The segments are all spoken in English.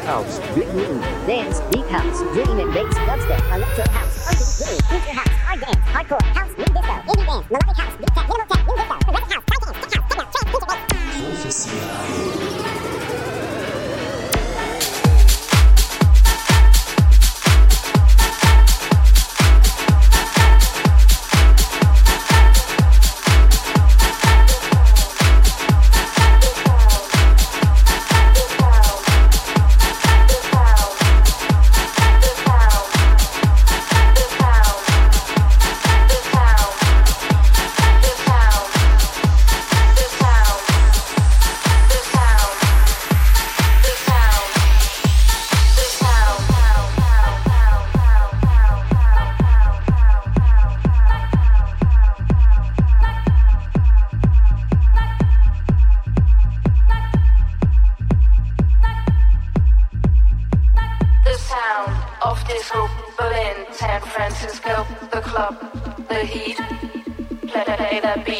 house. Dance, deep house. Drum and bass. that beat.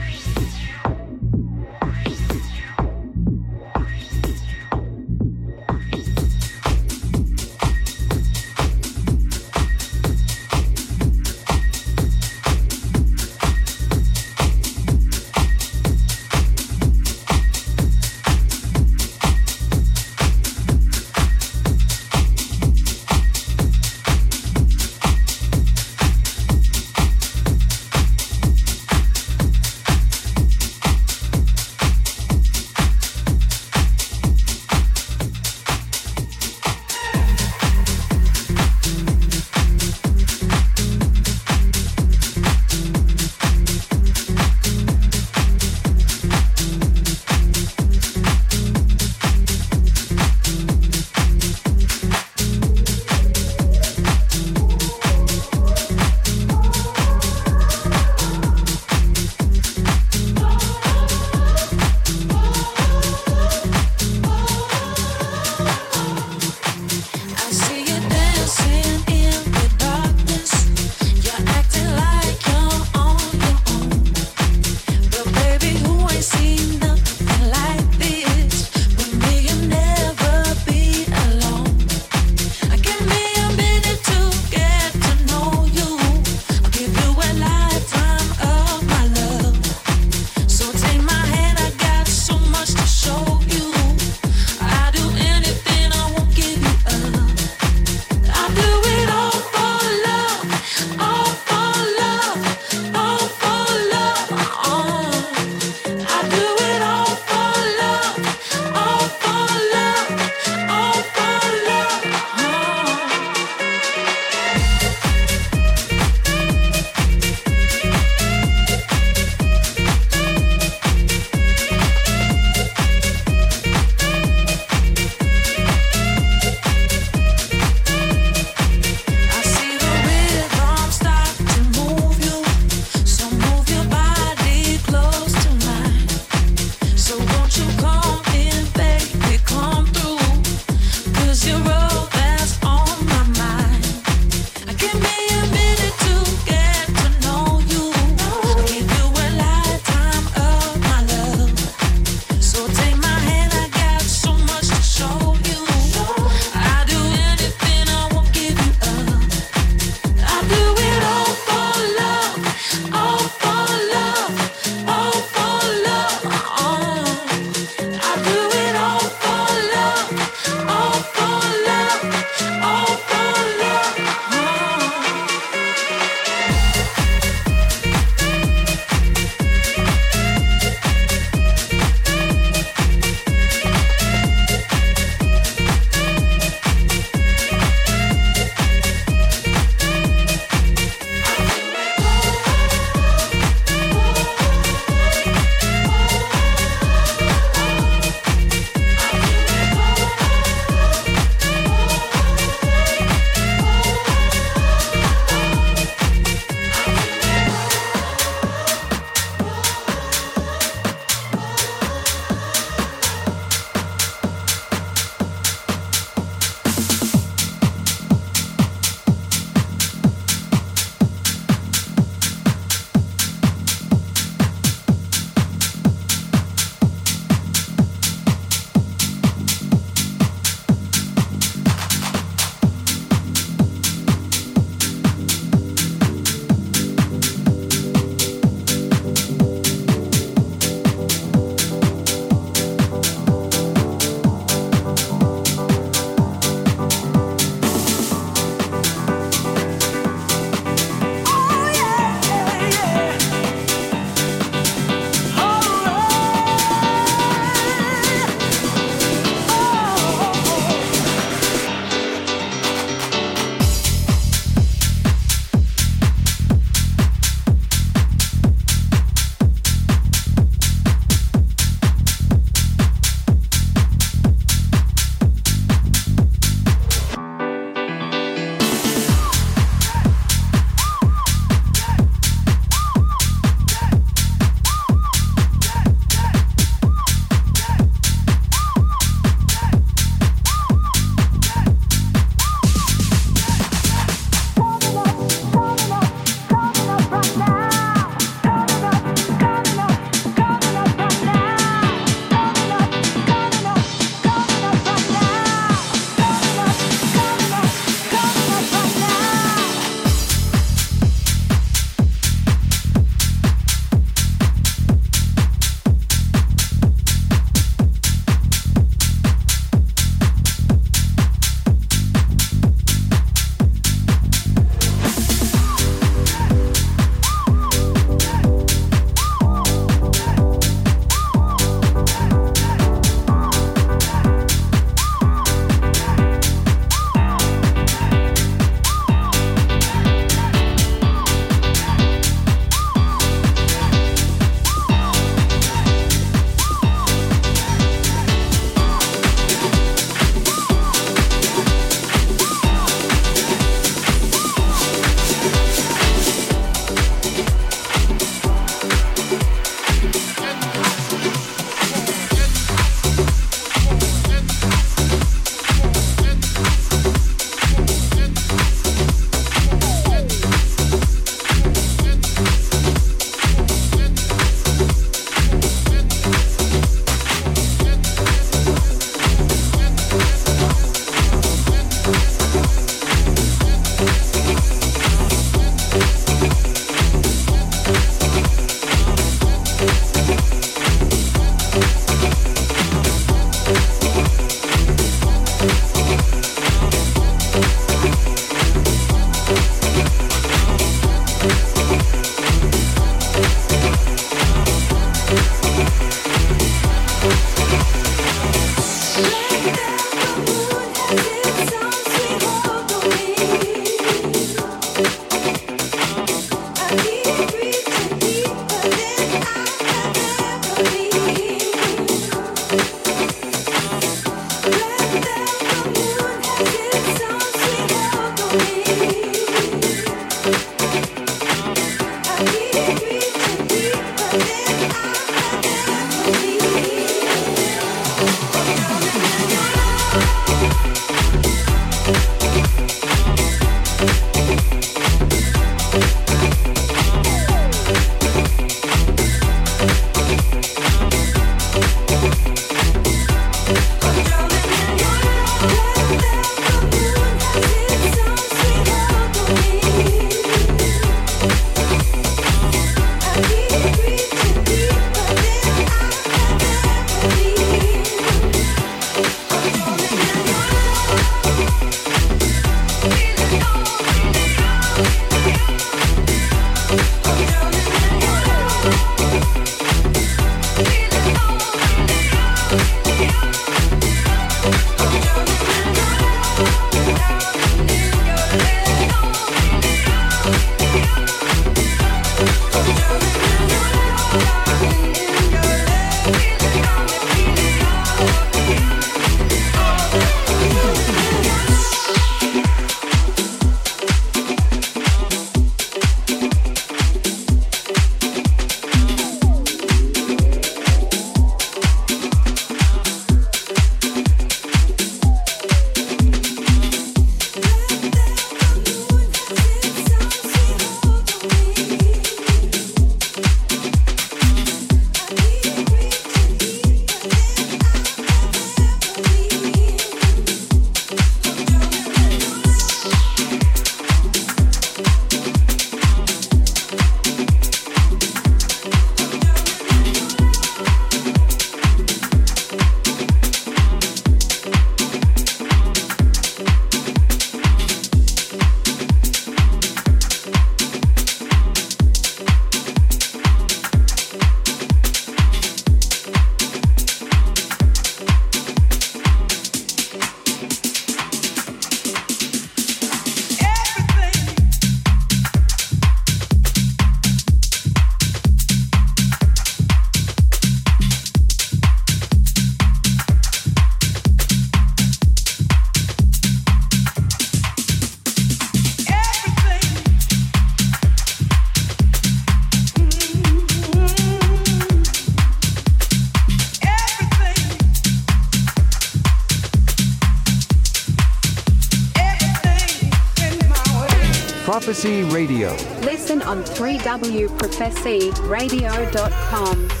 On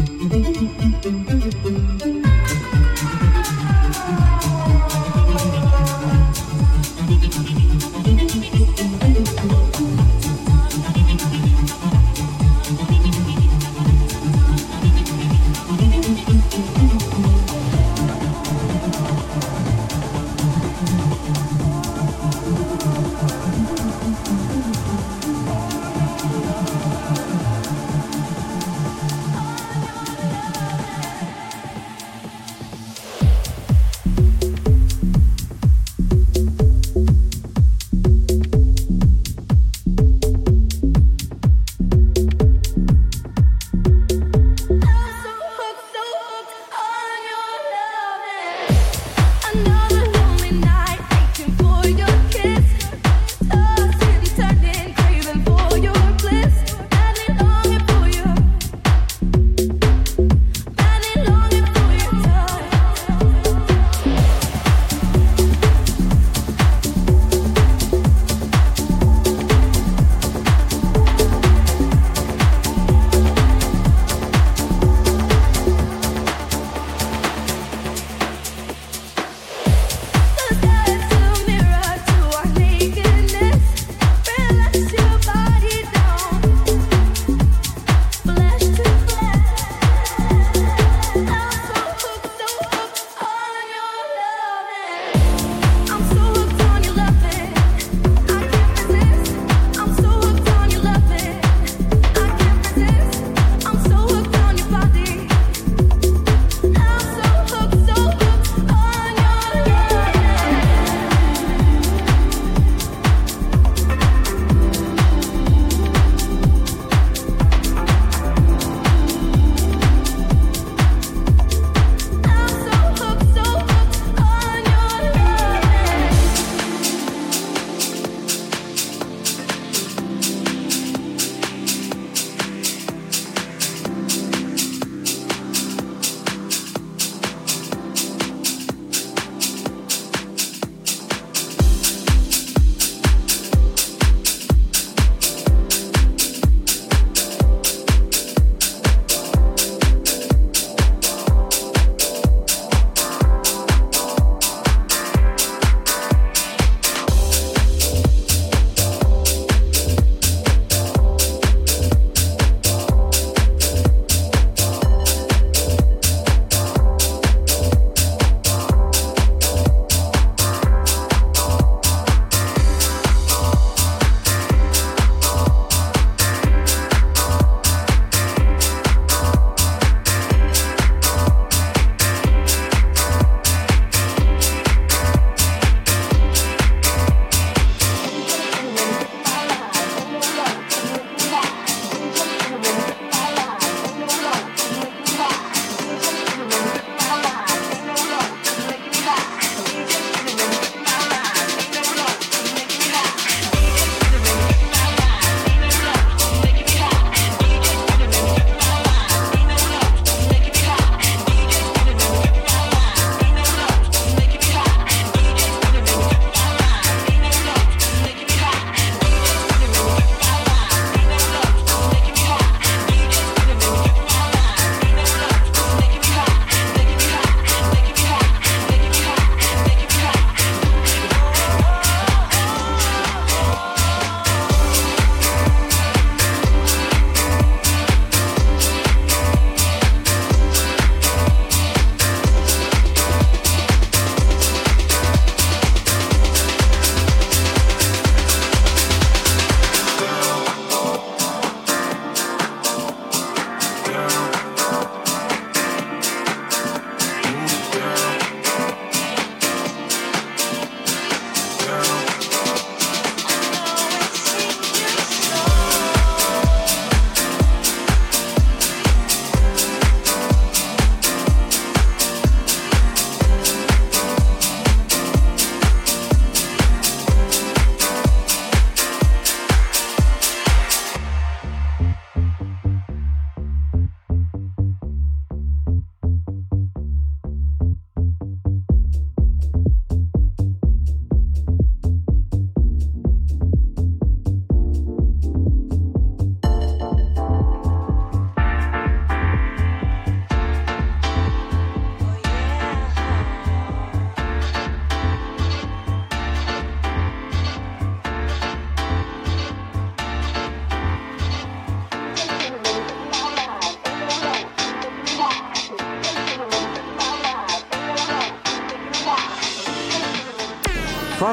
Müzik